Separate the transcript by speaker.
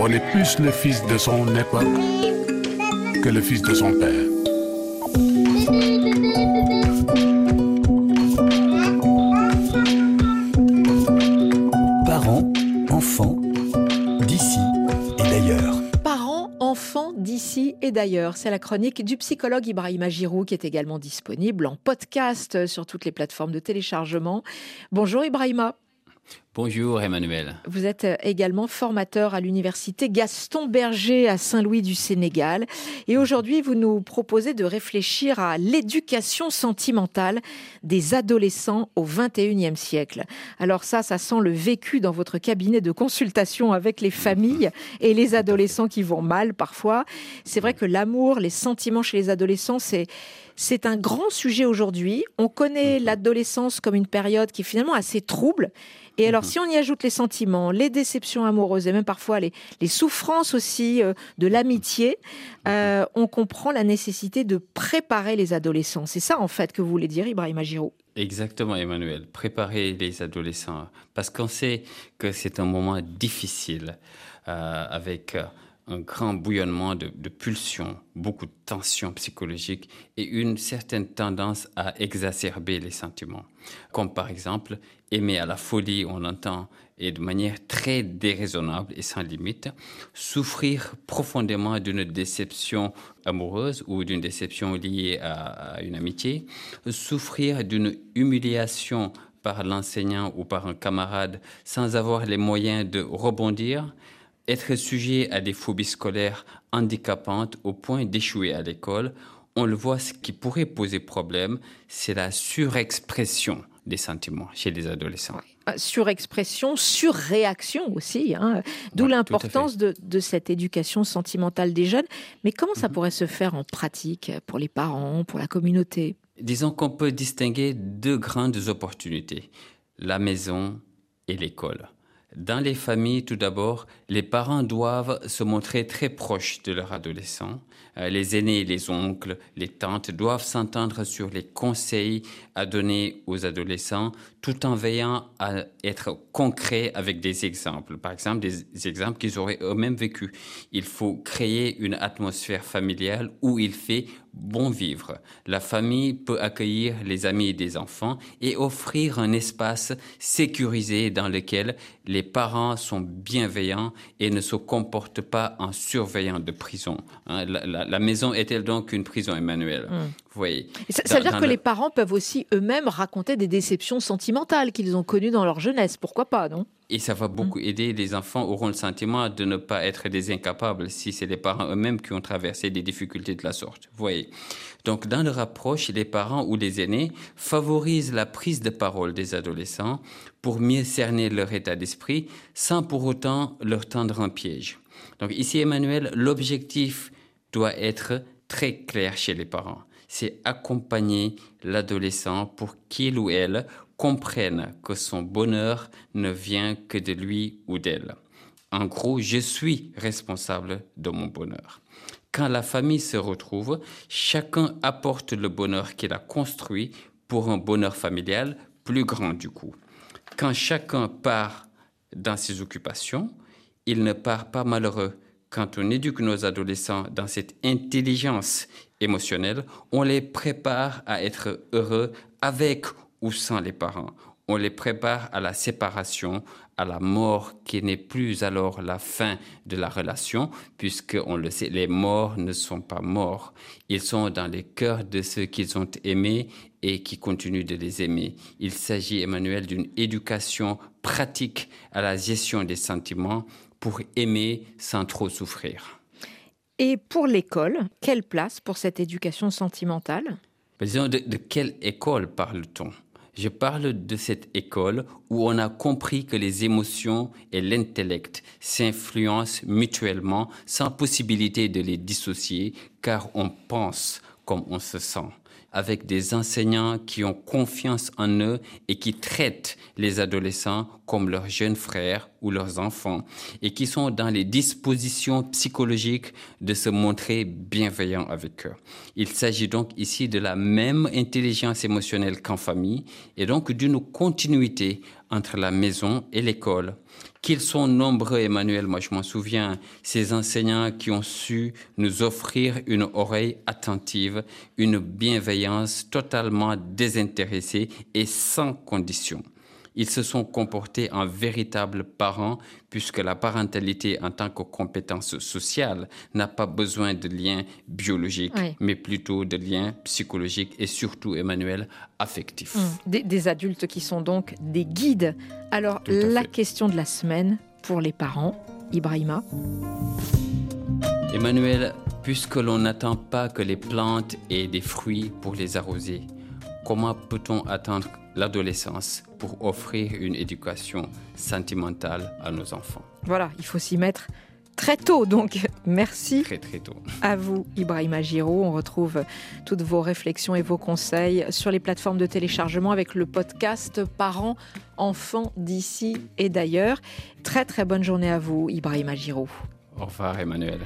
Speaker 1: On est plus le fils de son époque que le fils de son père.
Speaker 2: Parents, enfants, d'ici et d'ailleurs.
Speaker 3: Parents, enfants d'ici et d'ailleurs. C'est la chronique du psychologue Ibrahima Giroud qui est également disponible en podcast sur toutes les plateformes de téléchargement. Bonjour Ibrahima.
Speaker 4: Bonjour Emmanuel.
Speaker 3: Vous êtes euh, également formateur à l'université Gaston Berger à Saint-Louis du Sénégal. Et aujourd'hui, vous nous proposez de réfléchir à l'éducation sentimentale des adolescents au 21e siècle. Alors ça, ça sent le vécu dans votre cabinet de consultation avec les familles et les adolescents qui vont mal parfois. C'est vrai que l'amour, les sentiments chez les adolescents, c'est c'est un grand sujet aujourd'hui. On connaît l'adolescence comme une période qui est finalement assez trouble. Et alors, mhm. si on y ajoute les sentiments, les déceptions amoureuses et même parfois les, souffrances aussi euh, de l'amitié, mhm. euh, on comprend la nécessité de préparer les adolescents. C'est ça, en fait, que vous voulez dire, Ibrahim Giraud
Speaker 4: Exactement, Emmanuel. Préparer les adolescents. Parce qu'on sait que c'est un moment difficile euh, avec un grand bouillonnement de, pulsions, beaucoup de tensions psychologiques et une certaine tendance à exacerber les sentiments. Comme par exemple, aimer à la folie, on entend, et de manière très déraisonnable et sans limite, souffrir profondément d'une déception amoureuse ou d'une déception liée à une amitié, souffrir d'une humiliation par l'enseignant ou par un camarade sans avoir les moyens de rebondir, être sujet à des phobies scolaires handicapantes au point d'échouer à l'école, on le voit, ce qui pourrait poser problème, c'est la surexpression des sentiments chez les adolescents.
Speaker 3: Ah, surexpression, surréaction aussi, hein. d'où l'importance de, cette éducation sentimentale des jeunes. Mais comment ça mhm. pourrait se faire en pratique pour les parents, pour la communauté?
Speaker 4: Disons qu'on peut distinguer deux grandes opportunités, la maison et l'école. Dans les familles, tout d'abord, les parents doivent se montrer très proches de leur adolescent. Euh, les aînés, les oncles, les tantes doivent s'entendre sur les conseils à donner aux adolescents tout en veillant à être concret avec des exemples. Par exemple, des exemples qu'ils auraient eux-mêmes vécu. Il faut créer une atmosphère familiale où il fait bon vivre. La famille peut accueillir les amis des enfants et offrir un espace sécurisé dans lequel les parents sont bienveillants et ne se comportent pas en surveillant de prison. Hein. la, maison est-elle donc une prison, Emmanuel?
Speaker 3: Hmm. Voyez. Ça, veut dire que les parents peuvent aussi eux-mêmes raconter des déceptions sentimentales qu'ils ont connues dans leur jeunesse. Pourquoi pas, non?
Speaker 4: Et ça va beaucoup mm. aider. Les enfants auront le sentiment de ne pas être des incapables si c'est les parents eux-mêmes qui ont traversé des difficultés de la sorte. Vous voyez. Donc, dans leur approche, les parents ou les aînés favorisent la prise de parole des adolescents pour mieux cerner leur état d'esprit sans pour autant leur tendre un piège. Donc, ici, Emmanuel, l'objectif doit être très clair chez les parents. C'est accompagner l'adolescent pour qu'il ou elle comprenne que son bonheur ne vient que de lui ou d'elle. En gros, je suis responsable de mon bonheur. Quand la famille se retrouve, chacun apporte le bonheur qu'il a construit pour un bonheur familial plus grand du coup. Quand chacun part dans ses occupations, il ne part pas malheureux. Quand on éduque nos adolescents dans cette intelligence on les prépare à être heureux avec ou sans les parents. On les prépare à la séparation, à la mort qui n'est plus alors la fin de la relation, puisque on le sait, les morts ne sont pas morts. Ils sont dans les cœurs de ceux qu'ils ont aimés et qui continuent de les aimer. Il s'agit, Emmanuel, d'une éducation pratique à la gestion des sentiments pour aimer sans trop souffrir.
Speaker 3: Et pour l'école, quelle place pour cette éducation sentimentale?
Speaker 4: De, de quelle école parle-t-on? Je parle de cette école où on a compris que les émotions et l'intellect s'influencent mutuellement sans possibilité de les dissocier car on pense comme on se sent avec des enseignants qui ont confiance en eux et qui traitent les adolescents comme leurs jeunes frères ou leurs enfants et qui sont dans les dispositions psychologiques de se montrer bienveillants avec eux. Il s'agit donc ici de la même intelligence émotionnelle qu'en famille et donc d'une continuité entre la maison et l'école. Qu'ils sont nombreux, Emmanuel, moi je m'en souviens, ces enseignants qui ont su nous offrir une oreille attentive, une bienveillance totalement désintéressée et sans condition. Ils se sont comportés en véritables parents puisque la parentalité en tant que compétence sociale n'a pas besoin de liens biologiques, mais plutôt de liens psychologiques et surtout, Emmanuel, affectifs.
Speaker 3: Mmh. Des, adultes qui sont donc des guides. Alors, la question de la semaine pour les parents, Ibrahima
Speaker 4: Emmanuel, puisque l'on n'attend pas que les plantes aient des fruits pour les arroser, comment peut-on attendre l'adolescence pour offrir une éducation sentimentale à nos enfants?
Speaker 3: Voilà, il faut s'y mettre très tôt. Donc, merci
Speaker 4: très, très tôt.
Speaker 3: à vous, Ibrahima Giraud. On retrouve toutes vos réflexions et vos conseils sur les plateformes de téléchargement avec le podcast Parents, enfants d'ici et d'ailleurs. Très, très bonne journée à vous, Ibrahima Giraud.
Speaker 4: Au revoir, Emmanuel.